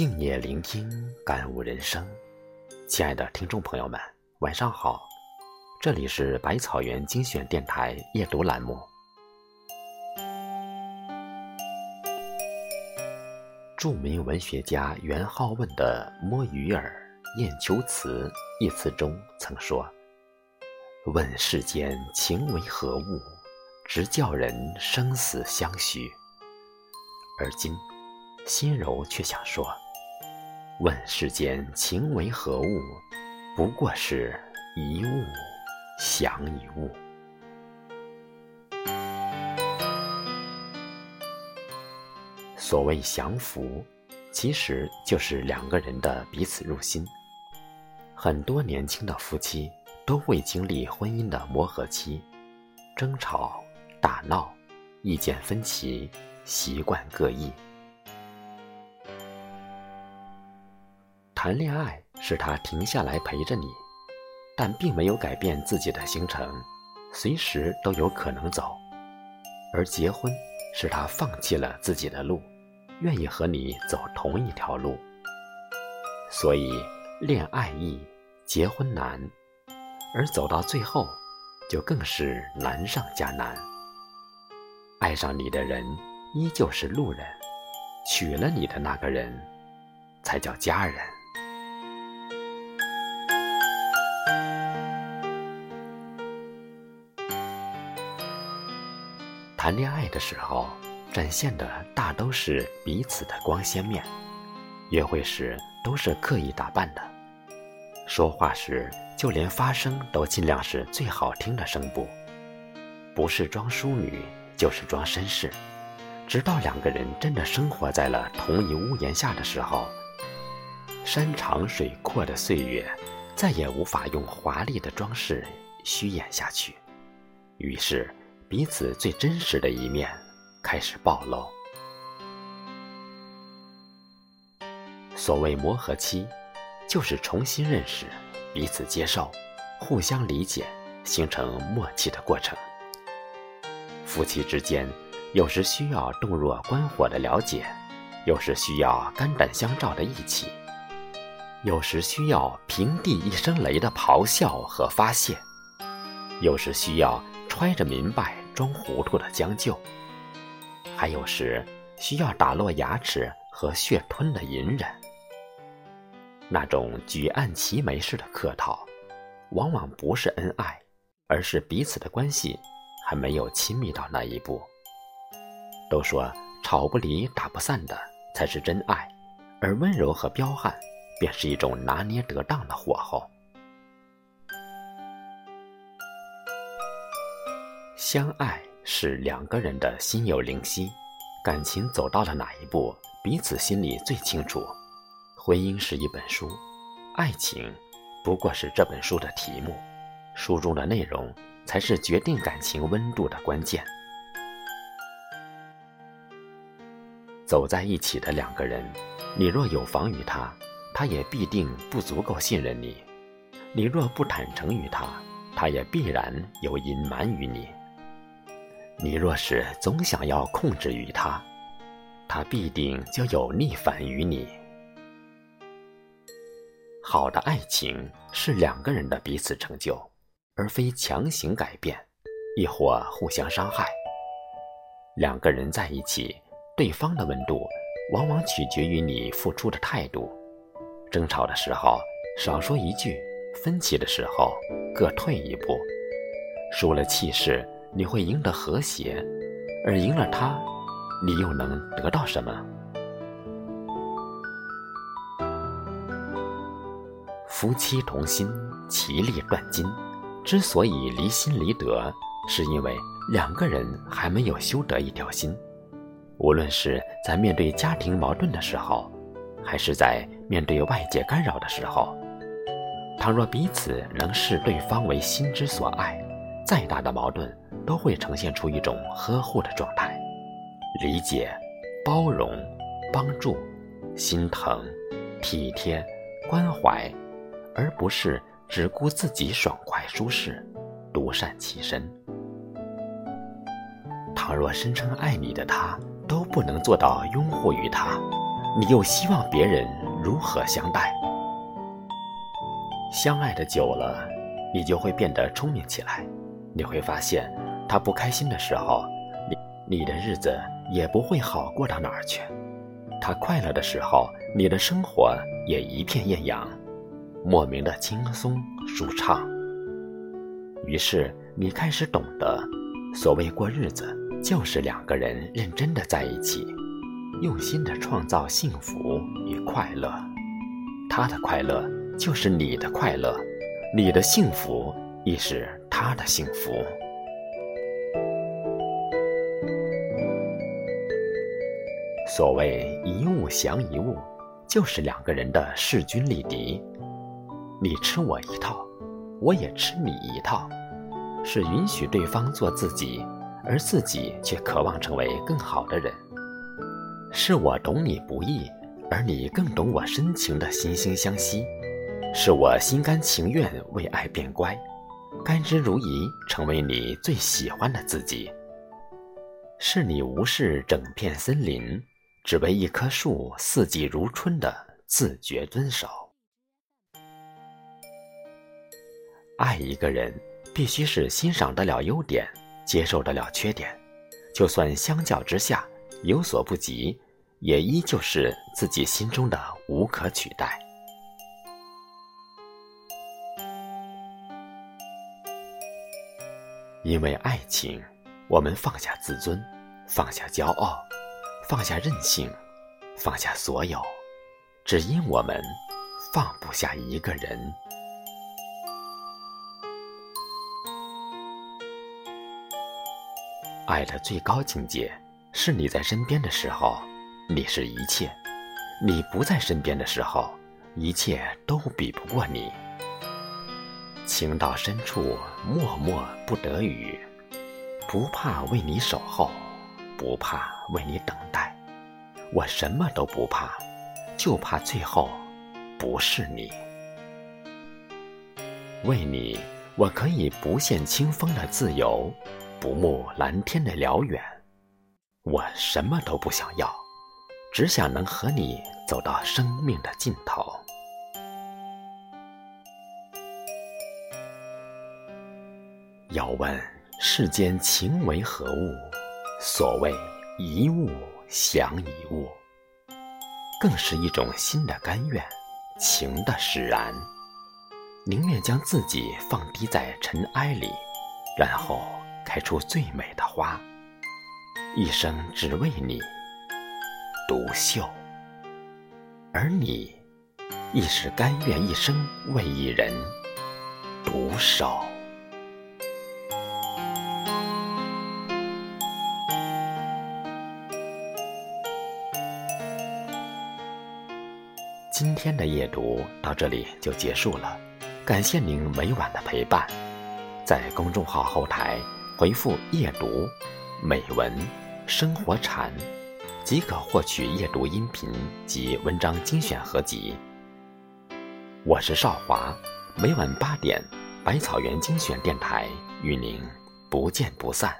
静夜聆听，感悟人生。亲爱的听众朋友们，晚上好，这里是百草园精选电台夜读栏目。著名文学家元好问的《摸鱼儿·雁丘词》一词中曾说：“问世间情为何物，直叫人生死相许。”而今，心柔却想说：“问世间情为何物，不过是一物降一物。”所谓降服，其实就是两个人的彼此入心。很多年轻的夫妻都会经历婚姻的磨合期，争吵、打闹，意见分歧，习惯各异。谈恋爱是他停下来陪着你，但并没有改变自己的行程，随时都有可能走；而结婚是他放弃了自己的路。愿意和你走同一条路，所以恋爱易，结婚难，而走到最后，就更是难上加难。爱上你的人依旧是路人，娶了你的那个人，才叫家人。谈恋爱的时候。展现的大都是彼此的光鲜面，约会时都是刻意打扮的，说话时就连发声都尽量是最好听的声部，不是装淑女就是装绅士，直到两个人真的生活在了同一屋檐下的时候，山长水阔的岁月再也无法用华丽的装饰虚掩下去，于是彼此最真实的一面。开始暴露。所谓磨合期，就是重新认识、彼此接受、互相理解、形成默契的过程。夫妻之间，有时需要洞若观火的了解，有时需要肝胆相照的义气，有时需要平地一声雷的咆哮和发泄，有时需要揣着明白装糊涂的将就。还有时需要打落牙齿和血吞的隐忍，那种举案齐眉式的客套，往往不是恩爱，而是彼此的关系还没有亲密到那一步。都说吵不离、打不散的才是真爱，而温柔和彪悍便是一种拿捏得当的火候。相爱。是两个人的心有灵犀，感情走到了哪一步，彼此心里最清楚。婚姻是一本书，爱情不过是这本书的题目，书中的内容才是决定感情温度的关键。走在一起的两个人，你若有防于他，他也必定不足够信任你；你若不坦诚于他，他也必然有隐瞒于你。你若是总想要控制于他，他必定就有逆反于你。好的爱情是两个人的彼此成就，而非强行改变，亦或互相伤害。两个人在一起，对方的温度往往取决于你付出的态度。争吵的时候少说一句，分歧的时候各退一步，输了气势。你会赢得和谐，而赢了他，你又能得到什么？夫妻同心，其利断金。之所以离心离德，是因为两个人还没有修得一条心。无论是在面对家庭矛盾的时候，还是在面对外界干扰的时候，倘若彼此能视对方为心之所爱，再大的矛盾。都会呈现出一种呵护的状态，理解、包容、帮助、心疼、体贴、关怀，而不是只顾自己爽快舒适，独善其身。倘若声称爱你的他都不能做到拥护于他，你又希望别人如何相待？相爱的久了，你就会变得聪明起来。你会发现，他不开心的时候，你你的日子也不会好过到哪儿去；他快乐的时候，你的生活也一片艳阳，莫名的轻松舒畅。于是，你开始懂得，所谓过日子，就是两个人认真的在一起，用心的创造幸福与快乐。他的快乐就是你的快乐，你的幸福亦是他的幸福。所谓一物降一物，就是两个人的势均力敌，你吃我一套。我也吃你一套，是允许对方做自己，而自己却渴望成为更好的人。是我懂你不易，而你更懂我深情的惺惺相惜。是我心甘情愿为爱变乖，甘之如饴，成为你最喜欢的自己。是你无视整片森林，只为一棵树四季如春的自觉遵守。爱一个人，必须是欣赏得了优点，接受得了缺点，就算相较之下有所不及，也依旧是自己心中的无可取代。因为爱情，我们放下自尊，放下骄傲，放下任性，放下所有，只因我们放不下一个人。爱的最高境界，是你在身边的时候，你是一切；你不在身边的时候，一切都比不过你。情到深处，默默不得语，不怕为你守候，不怕为你等待，我什么都不怕，就怕最后不是你。为你，我可以不羡清风的自由。不慕蓝天的辽远，我什么都不想要，只想能和你走到生命的尽头。要问世间情为何物？所谓一物降一物，更是一种心的甘愿，情的使然，宁愿将自己放低在尘埃里，然后。开出最美的花，一生只为你独秀，而你亦是甘愿一生为一人独守。天的夜读到这里就结束了，感谢您每晚的陪伴，在公众号后台。回复“夜读”、“美文”、“生活禅”，即可获取夜读音频及文章精选合集。我是少华，每晚八点，百草园精选电台与您不见不散。